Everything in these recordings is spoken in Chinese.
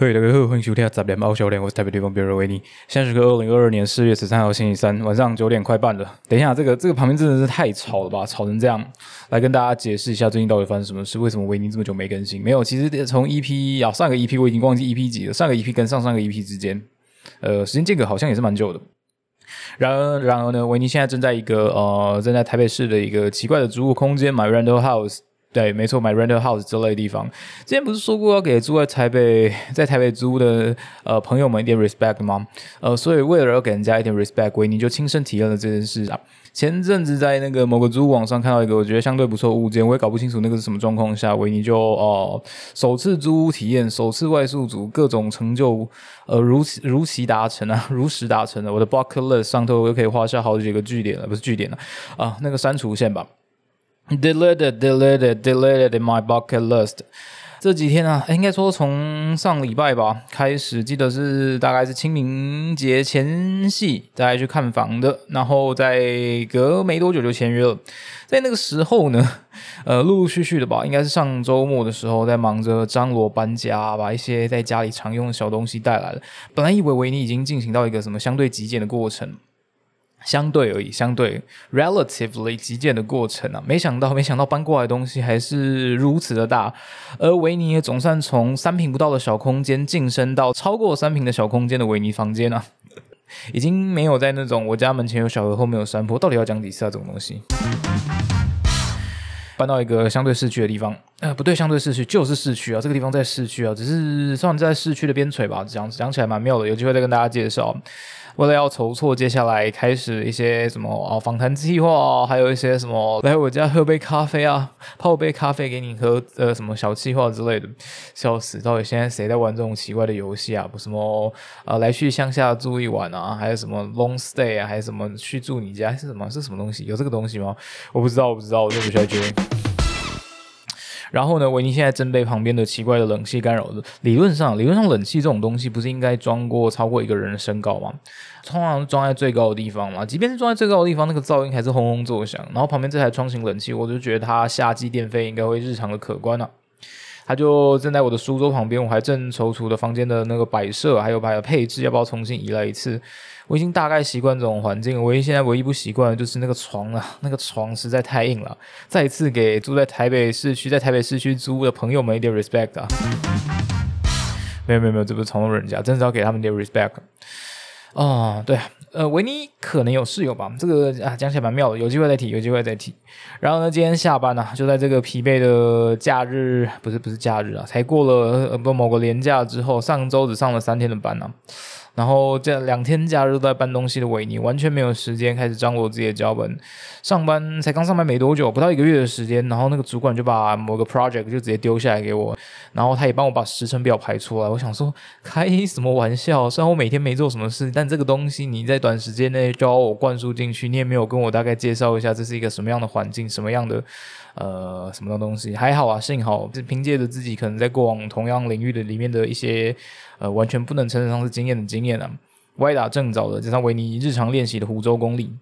嘿，大家好，欢迎收听杂联猫小脸，我是台北地方别人维尼。现在是个二零二二年四月十三号星期三晚上九点快半了。等一下，这个这个旁边真的是太吵了吧，吵成这样。来跟大家解释一下最近到底发生什么事，为什么维尼这么久没更新？没有，其实从 EP 啊上个 EP 我已经忘记 EP 几了，上个 EP 跟上上个 EP 之间，呃，时间间隔好像也是蛮久的。然而，然而呢，维尼现在正在一个呃正在台北市的一个奇怪的租屋空间买 rental house。对，没错，买 rental house 之类的地方。之前不是说过要给住在台北，在台北租的呃朋友们一点 respect 吗？呃，所以为了要给人家一点 respect，维尼就亲身体验了这件事啊。前阵子在那个某个租屋网上看到一个我觉得相对不错物件，我也搞不清楚那个是什么状况下，维尼就哦首次租屋体验，首次外宿组，各种成就呃如如期达成啊，如实达成了。我的 bucket list 上头又可以画下好几个据点了，不是据点了啊，那个删除线吧。Deleted, deleted, deleted in my bucket list。这几天啊，应该说从上礼拜吧开始，记得是大概是清明节前夕，大家去看房的，然后在隔没多久就签约了。在那个时候呢，呃，陆陆续续的吧，应该是上周末的时候，在忙着张罗搬家，把一些在家里常用的小东西带来了。本来以为维尼已经进行到一个什么相对极简的过程。相对而已，相对 relatively 极简的过程啊，没想到，没想到搬过来的东西还是如此的大，而维尼也总算从三平不到的小空间晋升到超过三平的小空间的维尼房间啊，已经没有在那种我家门前有小河后面有山坡，到底要讲几次啊？这种东西，搬到一个相对市区的地方，呃，不对，相对市区就是市区啊，这个地方在市区啊，只是算在市区的边陲吧，讲讲起来蛮妙的，有机会再跟大家介绍。为了要筹措接下来开始一些什么啊访谈计划，还有一些什么来我家喝杯咖啡啊，泡杯咖啡给你喝，呃，什么小计划之类的，笑死！到底现在谁在玩这种奇怪的游戏啊？不什么啊来去乡下住一晚啊，还有什么 long stay 啊，还是什么去住你家是什么？是什么东西？有这个东西吗？我不知道，我不知道，我就不需要追。然后呢，维尼现在正被旁边的奇怪的冷气干扰着。理论上，理论上冷气这种东西不是应该装过超过一个人的身高吗？通常装在最高的地方嘛。即便是装在最高的地方，那个噪音还是轰轰作响。然后旁边这台窗型冷气，我就觉得它夏季电费应该会日常的可观啊。他就正在我的书桌旁边，我还正踌躇的房间的那个摆设还有把配置要不要重新移来一次。我已经大概习惯这种环境，唯一现在唯一不习惯的就是那个床啊，那个床实在太硬了。再一次给住在台北市区，在台北市区租的朋友们一点 respect 啊！没有没有没有，这不是嘲弄人家，真是要给他们点 respect。哦，对，呃，维尼可能有室友吧，这个啊讲起来蛮妙的，有机会再提，有机会再提。然后呢，今天下班呢，就在这个疲惫的假日，不是不是假日啊，才过了呃不某个年假之后，上周只上了三天的班呢。然后这两天假日都在搬东西的维尼，完全没有时间开始张罗自己的脚本。上班才刚上班没多久，不到一个月的时间，然后那个主管就把某个 project 就直接丢下来给我，然后他也帮我把时程表排出来。我想说，开什么玩笑？虽然我每天没做什么事，但这个东西你在短时间内就要我灌输进去，你也没有跟我大概介绍一下这是一个什么样的环境，什么样的呃什么东西。还好啊，幸好是凭借着自己可能在过往同样领域的里面的一些。呃，完全不能称得上是经验的经验啊！歪打正着的，加上维尼日常练习的湖州功力，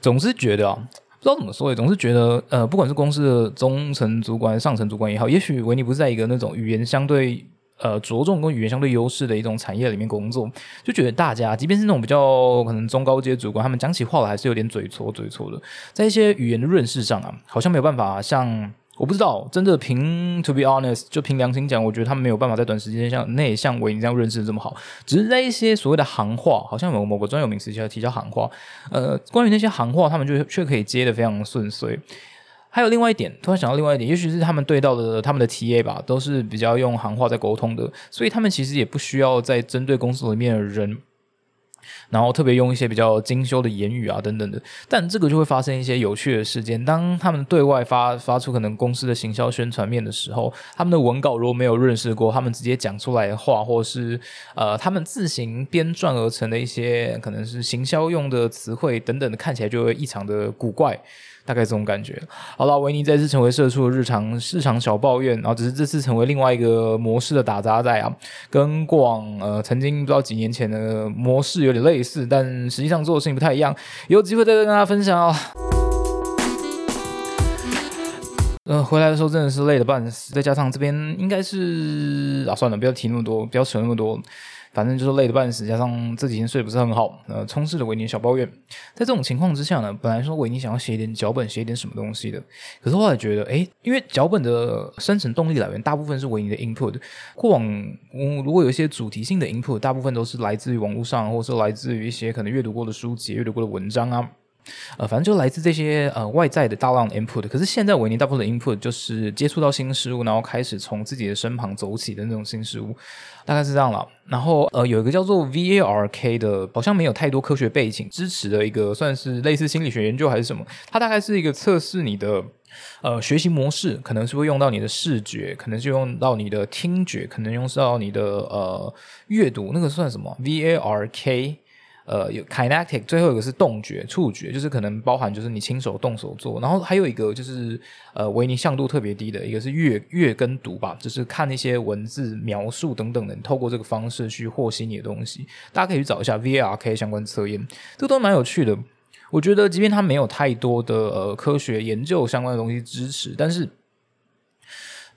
总是觉得啊，不知道怎么说，也总是觉得呃，不管是公司的中层主管、上层主管也好，也许维尼不是在一个那种语言相对呃着重跟语言相对优势的一种产业里面工作，就觉得大家，即便是那种比较可能中高阶主管，他们讲起话来还是有点嘴拙嘴拙的，在一些语言的润饰上啊，好像没有办法像。我不知道，真的凭 to be honest，就凭良心讲，我觉得他们没有办法在短时间像内像维尼这样认识的这么好。只是在一些所谓的行话，好像有某个专有名词叫提交行话。呃，关于那些行话，他们就却可以接的非常顺遂。还有另外一点，突然想到另外一点，也许是他们对到的他们的 TA 吧，都是比较用行话在沟通的，所以他们其实也不需要在针对公司里面的人。然后特别用一些比较精修的言语啊等等的，但这个就会发生一些有趣的事件。当他们对外发发出可能公司的行销宣传面的时候，他们的文稿如果没有认识过，他们直接讲出来的话，或是呃他们自行编撰而成的一些可能是行销用的词汇等等的，看起来就会异常的古怪。大概这种感觉。好了，维尼再次成为社畜的日常日常小抱怨，然后只是这次成为另外一个模式的打杂仔啊，跟过往呃曾经不知道几年前的模式有点类似，但实际上做的事情不太一样。有机会再跟大家分享哦。呃，回来的时候真的是累得半死，再加上这边应该是啊，算了，不要提那么多，不要扯那么多。反正就是累得半死，加上这几天睡不是很好，呃，充斥着维尼小抱怨。在这种情况之下呢，本来说维尼想要写一点脚本，写一点什么东西的，可是后来觉得，哎，因为脚本的生成动力来源大部分是维尼的 input，过往嗯，如果有一些主题性的 input，大部分都是来自于网络上，或者是来自于一些可能阅读过的书籍、阅读过的文章啊。呃，反正就来自这些呃外在的大量 input，可是现在维尼大部分的 input 就是接触到新事物，然后开始从自己的身旁走起的那种新事物，大概是这样了。然后呃，有一个叫做 VARK 的，好像没有太多科学背景支持的一个，算是类似心理学研究还是什么？它大概是一个测试你的呃学习模式，可能是会用到你的视觉，可能是用到你的听觉，可能用到你的呃阅读，那个算什么？VARK。呃，有 kinetic，最后一个是动觉、触觉，就是可能包含就是你亲手动手做，然后还有一个就是呃维尼向度特别低的一个是阅阅跟读吧，就是看一些文字描述等等的，透过这个方式去获悉你的东西。大家可以去找一下 VARK 相关测验，这个都蛮有趣的。我觉得即便它没有太多的呃科学研究相关的东西支持，但是。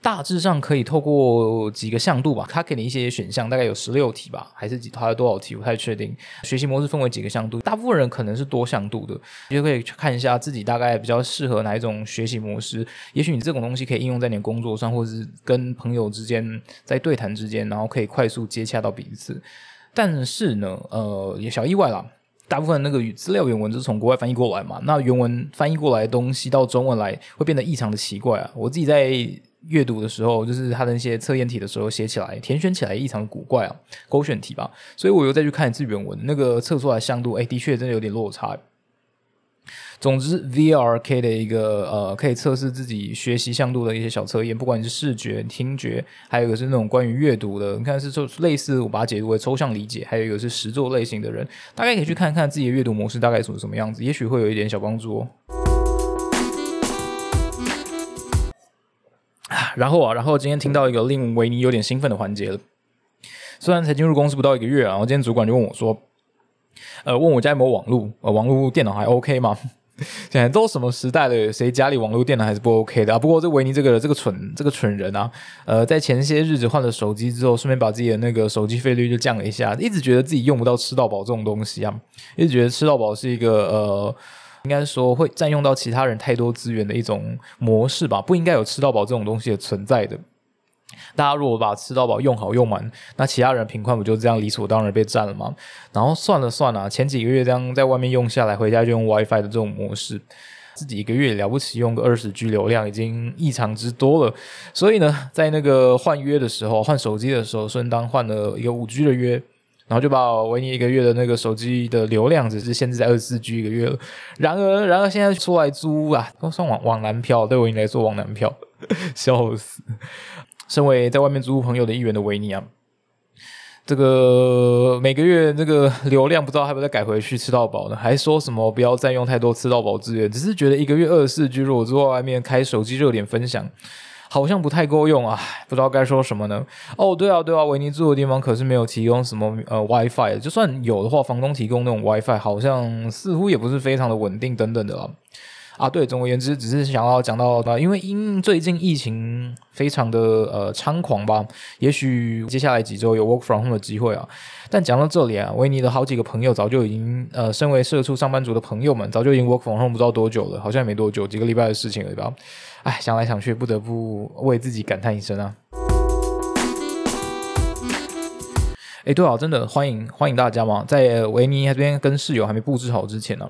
大致上可以透过几个向度吧，它给你一些选项，大概有十六题吧，还是几？它有多少题？不太确定。学习模式分为几个向度，大部分人可能是多向度的，你就可以去看一下自己大概比较适合哪一种学习模式。也许你这种东西可以应用在你的工作上，或者是跟朋友之间在对谈之间，然后可以快速接洽到彼此。但是呢，呃，也小意外啦，大部分那个资料原文是从国外翻译过来嘛，那原文翻译过来的东西到中文来会变得异常的奇怪啊。我自己在。阅读的时候，就是他的那些测验题的时候写起来，填选起来异常古怪啊，勾选题吧，所以我又再去看一次原文，那个测出来向度，哎，的确真的有点落差。总之，VRK 的一个呃，可以测试自己学习向度的一些小测验，不管你是视觉、听觉，还有一个是那种关于阅读的，你看是就类似我把它解读为抽象理解，还有一个是实作类型的人，大概可以去看看自己的阅读模式大概属于什么样子，也许会有一点小帮助哦。然后啊，然后今天听到一个令维尼有点兴奋的环节了。虽然才进入公司不到一个月啊，然后今天主管就问我说：“呃，问我家有没有网络？呃，网络电脑还 OK 吗？” 现在都什么时代了，谁家里网络电脑还是不 OK 的啊？不过这维尼这个这个蠢这个蠢人啊，呃，在前些日子换了手机之后，顺便把自己的那个手机费率就降了一下，一直觉得自己用不到吃到饱这种东西啊，一直觉得吃到饱是一个呃。应该说会占用到其他人太多资源的一种模式吧，不应该有吃到饱这种东西的存在的。大家如果把吃到饱用好用满，那其他人贫困不就这样理所当然被占了吗？然后算了算了，前几个月这样在外面用下来，回家就用 WiFi 的这种模式，自己一个月了不起用个二十 G 流量，已经异常之多了。所以呢，在那个换约的时候，换手机的时候，顺当换了一个五 G 的约。然后就把我维尼一个月的那个手机的流量只是限制在二十四 G 一个月了。然而，然而现在出来租啊，都算往往南漂，对维尼来说往南漂，笑死！身为在外面租朋友的一员的维尼啊，这个每个月这个流量不知道还不再改回去吃到饱呢？还说什么不要占用太多吃到饱资源？只是觉得一个月二十四 G，如果坐在外面开手机热点分享。好像不太够用啊，不知道该说什么呢。哦，对啊，对啊，维尼住的地方可是没有提供什么呃 WiFi，就算有的话，房东提供那种 WiFi 好像似乎也不是非常的稳定等等的了。啊，对，总而言之，只是想要讲到啊，因为因最近疫情非常的呃猖狂吧，也许接下来几周有 work from home 的机会啊。但讲到这里啊，维尼的好几个朋友早就已经呃，身为社畜上班族的朋友们，早就已经 work from home 不知道多久了，好像也没多久，几个礼拜的事情了对吧。哎，想来想去，不得不为自己感叹一声啊。哎，对啊，真的欢迎欢迎大家嘛，在维尼这边跟室友还没布置好之前呢。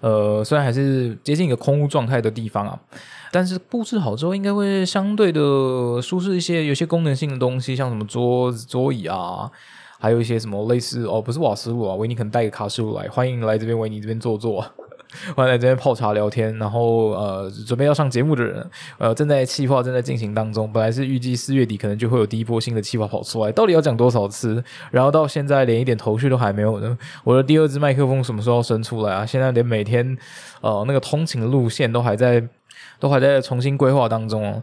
呃，虽然还是接近一个空屋状态的地方啊，但是布置好之后，应该会相对的舒适一些。有些功能性的东西，像什么桌子、桌椅啊，还有一些什么类似哦，不是瓦斯炉啊，维尼可能带个卡式炉来，欢迎来这边维尼这边坐坐。欢迎来这边泡茶聊天，然后呃，准备要上节目的人，呃，正在计划正在进行当中。本来是预计四月底可能就会有第一波新的计划跑出来，到底要讲多少次？然后到现在连一点头绪都还没有呢。我的第二支麦克风什么时候要伸出来啊？现在连每天呃那个通勤的路线都还在都还在重新规划当中哦。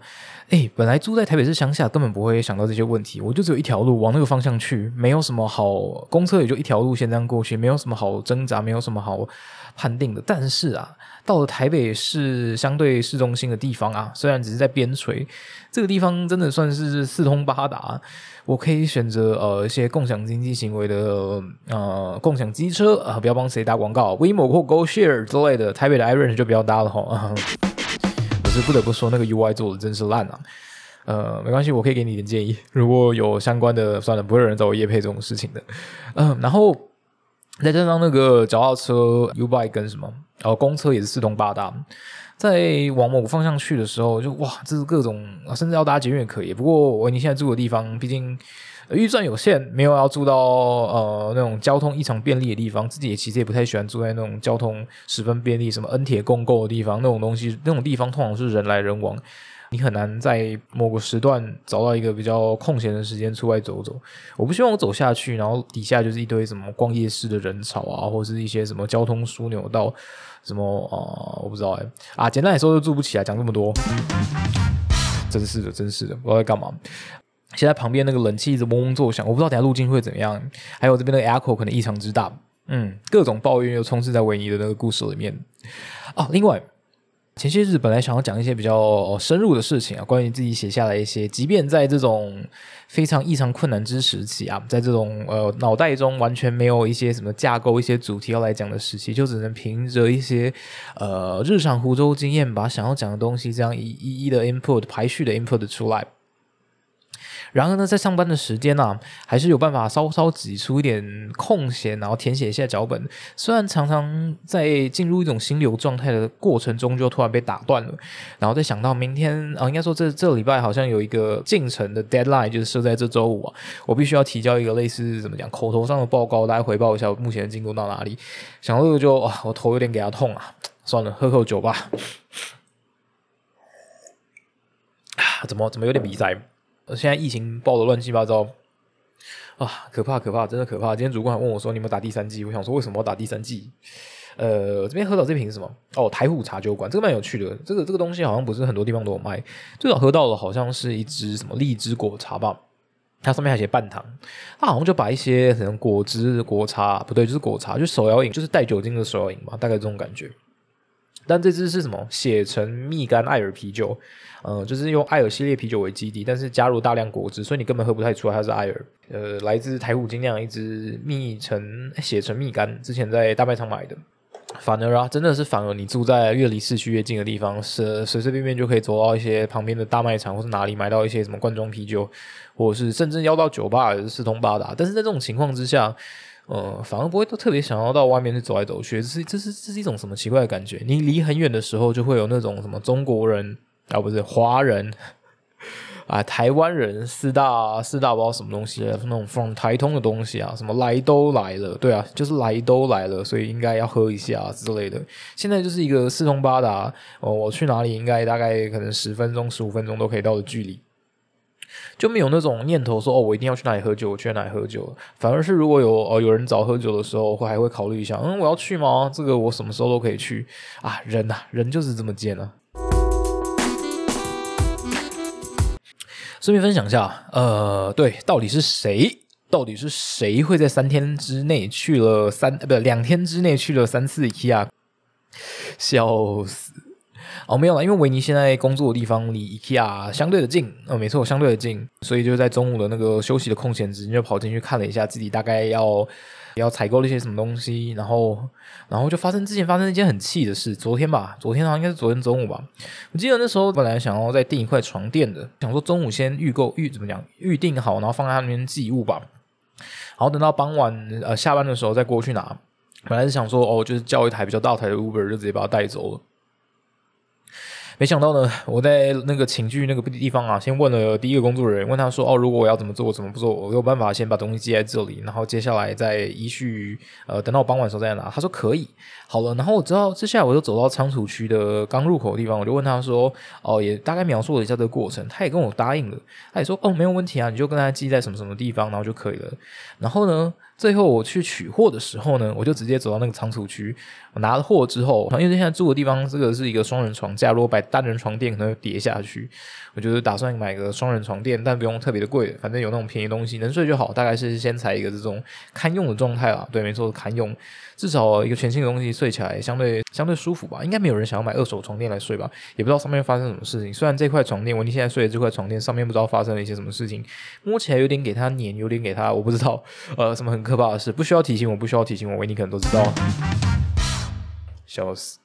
哎，本来住在台北市乡下，根本不会想到这些问题。我就只有一条路往那个方向去，没有什么好公车，也就一条路线这样过去，没有什么好挣扎，没有什么好判定的。但是啊，到了台北市相对市中心的地方啊，虽然只是在边陲，这个地方真的算是四通八达。我可以选择呃一些共享经济行为的呃共享机车啊，不要帮谁打广告，WeMo 或 GoShare 之类的。台北的 iRent 就不要搭了哈。是不得不说，那个 UI 做的真是烂啊！呃，没关系，我可以给你点建议。如果有相关的，算了，不会有人找我夜配这种事情的。嗯，然后再加上那个脚踏车 U bike 跟什么，然后公车也是四通八达，在往某个方向去的时候，就哇，这是各种，甚至要搭捷运也可以。不过我你现在住的地方，毕竟。预算有限，没有要住到呃那种交通异常便利的地方，自己也其实也不太喜欢住在那种交通十分便利、什么恩铁共构的地方。那种东西，那种地方通常是人来人往，你很难在某个时段找到一个比较空闲的时间出来走走。我不希望我走下去，然后底下就是一堆什么逛夜市的人潮啊，或者是一些什么交通枢纽到什么啊，我不知道哎啊，简单来说就住不起来。讲这么多，真是的，真是的，不知道在干嘛。现在旁边那个冷气一直嗡嗡作响，我不知道等下路径会怎么样。还有这边的 echo 可能异常之大，嗯，各种抱怨又充斥在维尼的那个故事里面。哦，另外前些日本来想要讲一些比较深入的事情啊，关于自己写下来一些，即便在这种非常异常困难之时期啊，在这种呃脑袋中完全没有一些什么架构、一些主题要来讲的时期，就只能凭着一些呃日常湖州经验，把想要讲的东西这样一一一的 input 排序的 input 出来。然而呢，在上班的时间呢，还是有办法稍稍挤出一点空闲，然后填写一下脚本。虽然常常在进入一种心流状态的过程中，就突然被打断了。然后再想到明天啊，应该说这这礼拜好像有一个进程的 deadline，就是设在这周五啊，我必须要提交一个类似怎么讲口头上的报告，大家回报一下目前的进度到哪里。想到这个就啊，我头有点给他痛啊，算了，喝口酒吧。啊，怎么怎么有点鼻塞？现在疫情爆的乱七八糟啊，可怕可怕，真的可怕！今天主管还问我说：“你有没有打第三季？”我想说：“为什么要打第三季？”呃，这边喝到这瓶是什么？哦，台虎茶酒馆，这个蛮有趣的。这个这个东西好像不是很多地方都有卖。最早喝到的好像是一支什么荔枝果茶吧，它上面还写半糖。它好像就把一些可能果汁、果茶，不对，就是果茶，就手摇饮，就是带酒精的手摇饮嘛，大概这种感觉。但这支是什么？写成蜜柑艾尔啤酒。呃，就是用艾尔系列啤酒为基底，但是加入大量果汁，所以你根本喝不太出来它是艾尔。呃，来自台虎精酿一支蜜橙写成蜜柑，之前在大卖场买的。反而啊，真的是反而，你住在越离市区越近的地方，是随随便便就可以走到一些旁边的大卖场，或是哪里买到一些什么罐装啤酒，或者是甚至要到酒吧也是四通八达。但是在这种情况之下，呃，反而不会都特别想要到外面去走来走去，这是这是这是一种什么奇怪的感觉？你离很远的时候，就会有那种什么中国人。啊，不是华人 啊，台湾人四大四大包什么东西那种 from 台通的东西啊，什么来都来了，对啊，就是来都来了，所以应该要喝一下之类的。现在就是一个四通八达，哦，我去哪里应该大概可能十分钟、十五分钟都可以到的距离，就没有那种念头说哦，我一定要去哪里喝酒，我去哪里喝酒。反而是如果有哦有人找喝酒的时候，会还会考虑一下，嗯，我要去吗？这个我什么时候都可以去啊。人呐，人就是这么贱啊。顺便分享一下，呃，对，到底是谁？到底是谁会在三天之内去了三呃，不，两天之内去了三次 IKEA？笑死！哦，没有了，因为维尼现在工作的地方离 IKEA 相对的近，呃，没错，相对的近，所以就在中午的那个休息的空闲时间，就跑进去看了一下自己大概要。要采购了一些什么东西，然后，然后就发生之前发生一件很气的事。昨天吧，昨天好像应该是昨天中午吧。我记得那时候本来想要再订一块床垫的，想说中午先预购预怎么讲预定好，然后放在那边寄物吧。然后等到傍晚呃下班的时候再过去拿。本来是想说哦，就是叫一台比较大台的 Uber 就直接把它带走了。没想到呢，我在那个寝具那个地方啊，先问了第一个工作人员，问他说：“哦，如果我要怎么做，怎么不做？我有办法先把东西寄在这里，然后接下来再依序呃，等到我傍晚时候再拿。”他说可以。好了，然后我知道接下来我就走到仓储区的刚入口的地方，我就问他说：“哦，也大概描述了一下这个过程。”他也跟我答应了，他也说：“哦，没有问题啊，你就跟他寄在什么什么地方，然后就可以了。”然后呢，最后我去取货的时候呢，我就直接走到那个仓储区，我拿了货之后，因为现在住的地方这个是一个双人床架，如果摆单人床垫可能会跌下去。我就是打算买个双人床垫，但不用特别的贵，反正有那种便宜东西能睡就好。大概是先采一个这种堪用的状态啊。对，没错，堪用，至少一个全新的东西睡起来相对相对舒服吧。应该没有人想要买二手床垫来睡吧？也不知道上面发生什么事情。虽然这块床垫，我你现在睡的这块床垫上面不知道发生了一些什么事情，摸起来有点给它粘，有点给它，我不知道，呃，什么很可怕的是，不需要提醒我，不需要提醒我，维尼可能都知道。笑死。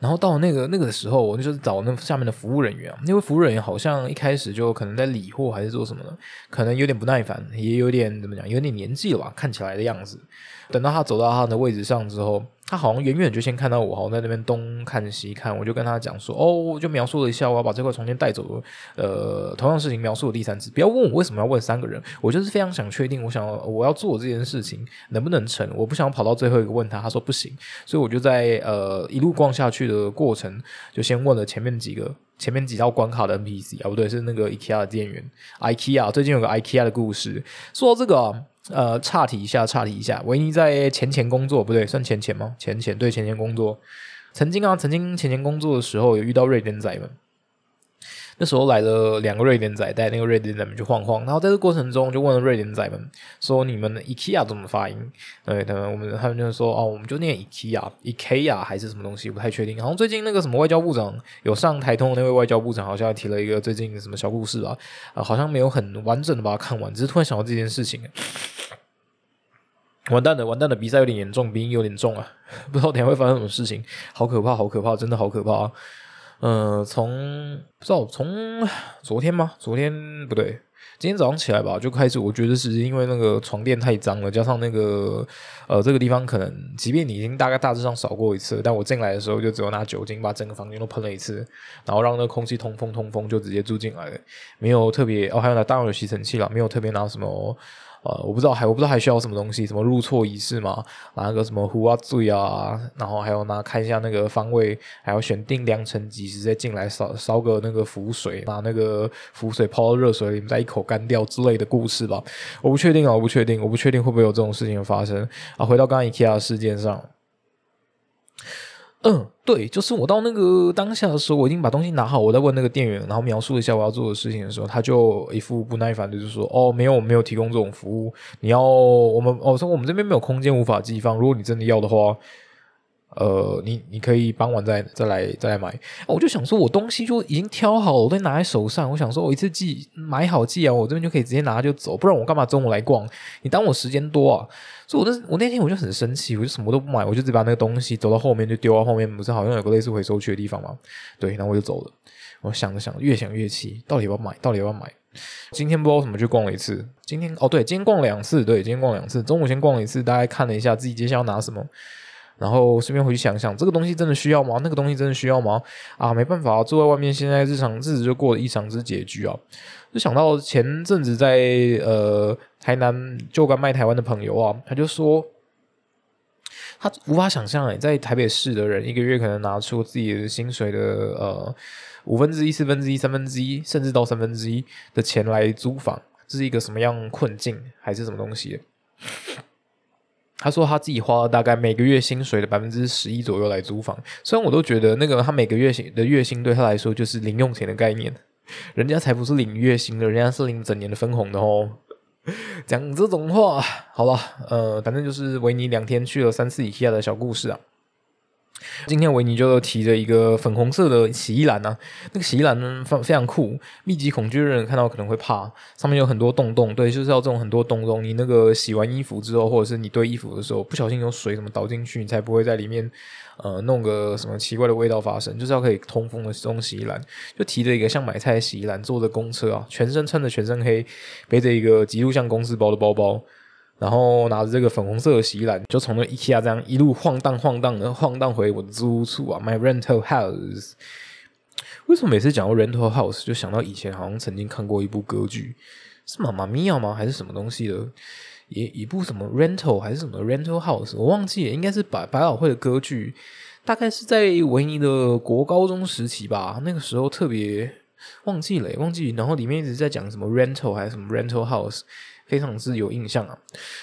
然后到那个那个时候，我就是找那下面的服务人员，那位服务人员好像一开始就可能在理货还是做什么的，可能有点不耐烦，也有点怎么讲，有点年纪了吧，看起来的样子。等到他走到他的位置上之后。他好像远远就先看到我，好像在那边东看西看，我就跟他讲说：“哦，我就描述了一下，我要把这块床垫带走。”呃，同样事情描述了第三次，不要问我为什么要问三个人，我就是非常想确定，我想我要做这件事情能不能成，我不想跑到最后一个问他，他说不行，所以我就在呃一路逛下去的过程，就先问了前面几个前面几道关卡的 NPC 啊，不对，是那个 IKEA 的店员，IKEA 最近有个 IKEA 的故事，说到这个。呃，岔题一下，岔题一下。维尼在前前工作，不对，算前前吗？前前对前前工作，曾经啊，曾经前前工作的时候有遇到瑞典仔们。那时候来了两个瑞典仔，带那个瑞典仔们去晃晃。然后在这过程中，就问了瑞典仔们说：“你们的 IKEA 怎么发音？”对，他们我们他们就说：“哦，我们就念 IKEA，IKEA 还是什么东西？不太确定。”然后最近那个什么外交部长有上台通那位外交部长，好像提了一个最近什么小故事吧？啊，好像没有很完整的把它看完，只是突然想到这件事情。完蛋了，完蛋了！比赛有点严重，鼻音有点重啊，不知道等下会发生什么事情，好可怕，好可怕，真的好可怕。啊呃，从不知道从昨天吗？昨天不对，今天早上起来吧，就开始，我觉得是因为那个床垫太脏了，加上那个呃，这个地方可能，即便你已经大概大致上扫过一次，但我进来的时候就只有拿酒精把整个房间都喷了一次，然后让那空气通风通风，就直接住进来，没有特别哦，还有拿当然有吸尘器了，没有特别拿什么。呃，我不知道还我不知道还需要什么东西，什么入错仪式嘛？拿个什么壶啊、醉啊，然后还有拿看一下那个方位，还要选定良辰吉时再进来烧烧个那个符水，拿那个符水泡到热水里面再一口干掉之类的故事吧。我不确定啊，我不确定，我不确定会不会有这种事情发生啊。回到刚刚 IKEA 事件上。嗯，对，就是我到那个当下的时候，我已经把东西拿好，我在问那个店员，然后描述一下我要做的事情的时候，他就一副不耐烦的就说：“哦，没有，没有提供这种服务，你要我们哦，说我们这边没有空间，无法寄放。如果你真的要的话。”呃，你你可以傍晚再再来再来买。我就想说，我东西就已经挑好了，我都拿在手上。我想说，我一次寄买好寄啊，我这边就可以直接拿就走。不然我干嘛中午来逛？你当我时间多啊？所以，我那我那天我就很生气，我就什么都不买，我就直接把那个东西走到后面就丢到后面，不是好像有个类似回收区的地方吗？对，然后我就走了。我想着想，越想越气，到底要不要买？到底要不要买？今天不知道怎么去逛了一次。今天哦，对，今天逛两次。对，今天逛两次。中午先逛了一次，大概看了一下自己接下来要拿什么。然后顺便回去想想，这个东西真的需要吗？那个东西真的需要吗？啊，没办法，坐在外面，现在日常日子就过得异常之拮据啊！就想到前阵子在呃台南就刚卖台湾的朋友啊，他就说他无法想象诶，在台北市的人一个月可能拿出自己的薪水的呃五分之一、四分之一、三分之一，甚至到三分之一的钱来租房，这是一个什么样困境，还是什么东西？他说他自己花了大概每个月薪水的百分之十一左右来租房，虽然我都觉得那个他每个月的月薪对他来说就是零用钱的概念，人家才不是领月薪的，人家是领整年的分红的哦。讲这种话，好了，呃，反正就是维尼两天去了三次以下的小故事啊。今天维尼就提着一个粉红色的洗衣篮呢，那个洗衣篮呢非非常酷，密集恐惧的人看到可能会怕，上面有很多洞洞，对，就是要这种很多洞洞。你那个洗完衣服之后，或者是你堆衣服的时候，不小心有水什么倒进去，你才不会在里面呃弄个什么奇怪的味道发生。就是要可以通风的这种洗衣篮，就提着一个像买菜洗衣篮，坐着公车啊，全身穿着全身黑，背着一个极度像公司包的包包。然后拿着这个粉红色的洗衣篮，就从那 IKEA 这样一路晃荡晃荡的晃荡回我的租屋处啊，My rental house。为什么每次讲到 rental house 就想到以前好像曾经看过一部歌剧，是妈妈咪呀吗？还是什么东西的？一一部什么 rental 还是什么 rental house？我忘记了，应该是百百老汇的歌剧，大概是在文艺的国高中时期吧。那个时候特别忘记了，忘记。然后里面一直在讲什么 rental 还是什么 rental house。非常之有印象啊。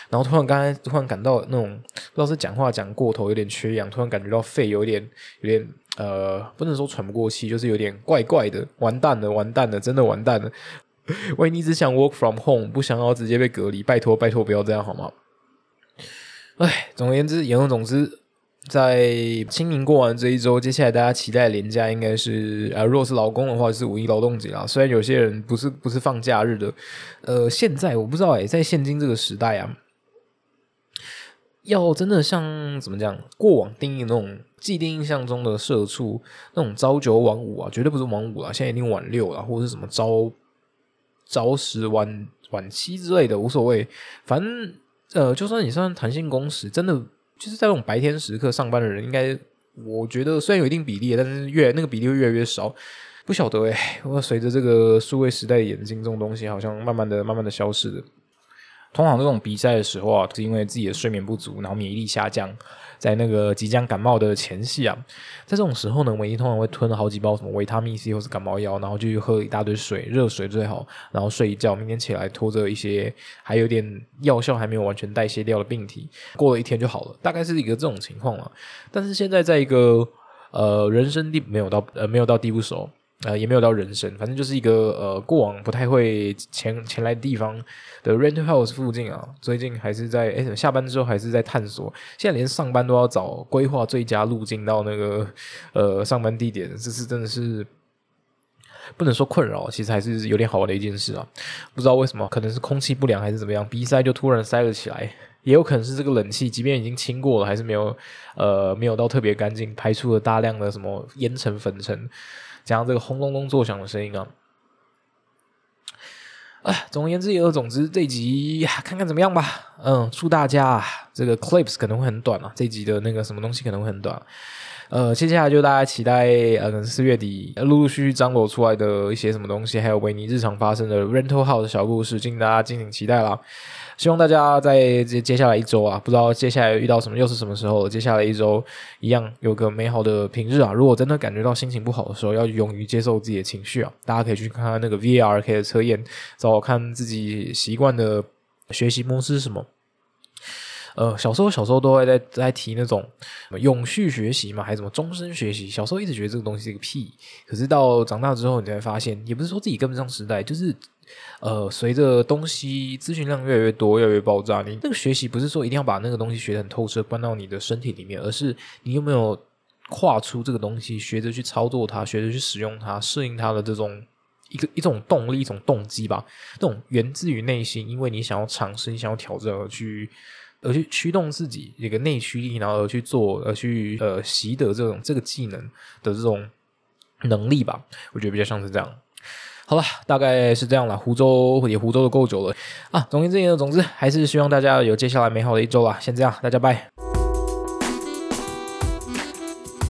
然后突然刚才突然感到那种不知道是讲话讲过头，有点缺氧，突然感觉到肺有点有点呃，不能说喘不过气，就是有点怪怪的，完蛋了，完蛋了，真的完蛋了。喂，你只想 work from home，不想要直接被隔离，拜托拜托不要这样好吗？哎，总而言之，言而总之，在清明过完这一周，接下来大家期待连假应该是呃，如果是劳工的话是五一劳动节啦。虽然有些人不是不是放假日的，呃，现在我不知道哎，在现今这个时代啊，要真的像怎么讲，过往定义那种既定印象中的社畜那种朝九晚五啊，绝对不是晚五啊，现在一定晚六了，或者是什么朝朝十晚晚七之类的，无所谓，反正。呃，就算你算弹性工时，真的就是在那种白天时刻上班的人，应该我觉得虽然有一定比例，但是越那个比例会越来越少。不晓得哎，我随着这个数位时代的眼镜这种东西，好像慢慢的、慢慢的消失了。通常这种比赛的时候啊，是因为自己的睡眠不足，然后免疫力下降。在那个即将感冒的前夕啊，在这种时候呢，维尼通常会吞了好几包什么维他命 C 或是感冒药，然后就去喝一大堆水，热水最好，然后睡一觉，明天起来拖着一些还有点药效还没有完全代谢掉的病体，过了一天就好了，大概是一个这种情况了。但是现在在一个呃人生地没有到呃没有到地不熟。呃，也没有到人生，反正就是一个呃，过往不太会前前来的地方的 rent house 附近啊。最近还是在哎，下班之后还是在探索。现在连上班都要找规划最佳路径到那个呃上班地点，这是真的是不能说困扰，其实还是有点好玩的一件事啊。不知道为什么，可能是空气不良还是怎么样，鼻塞就突然塞了起来，也有可能是这个冷气，即便已经清过了，还是没有呃没有到特别干净，排出了大量的什么烟尘粉尘。加上这个轰隆隆作响的声音啊！哎，总而言之，言而总之，这集看看怎么样吧。嗯，祝大家这个 clips 可能会很短啊，这集的那个什么东西可能会很短。呃，接下来就大家期待，呃，四月底陆陆续续张罗出来的一些什么东西，还有维尼日常发生的 rental house 小故事，敬大家敬请期待啦。希望大家在接接下来一周啊，不知道接下来遇到什么，又是什么时候？接下来一周一样有个美好的平日啊！如果真的感觉到心情不好的时候，要勇于接受自己的情绪啊！大家可以去看看那个 V R K 的测验，找我看自己习惯的学习模式是什么。呃，小时候小时候都会在在提那种什么永续学习嘛，还是什么终身学习？小时候一直觉得这个东西是个屁，可是到长大之后，你才发现，也不是说自己跟不上时代，就是。呃，随着东西资讯量越来越多，越来越爆炸，你那个学习不是说一定要把那个东西学得很透彻，关到你的身体里面，而是你有没有跨出这个东西，学着去操作它，学着去使用它，适应它的这种一个一种动力，一种动机吧，这种源自于内心，因为你想要尝试，你想要挑战而去而去驱动自己一个内驱力，然后而去做，而去呃习得这种这个技能的这种能力吧，我觉得比较像是这样。好了，大概是这样了。湖州也湖州的够久了啊。总而言之，总之还是希望大家有接下来美好的一周啦。先这样，大家拜。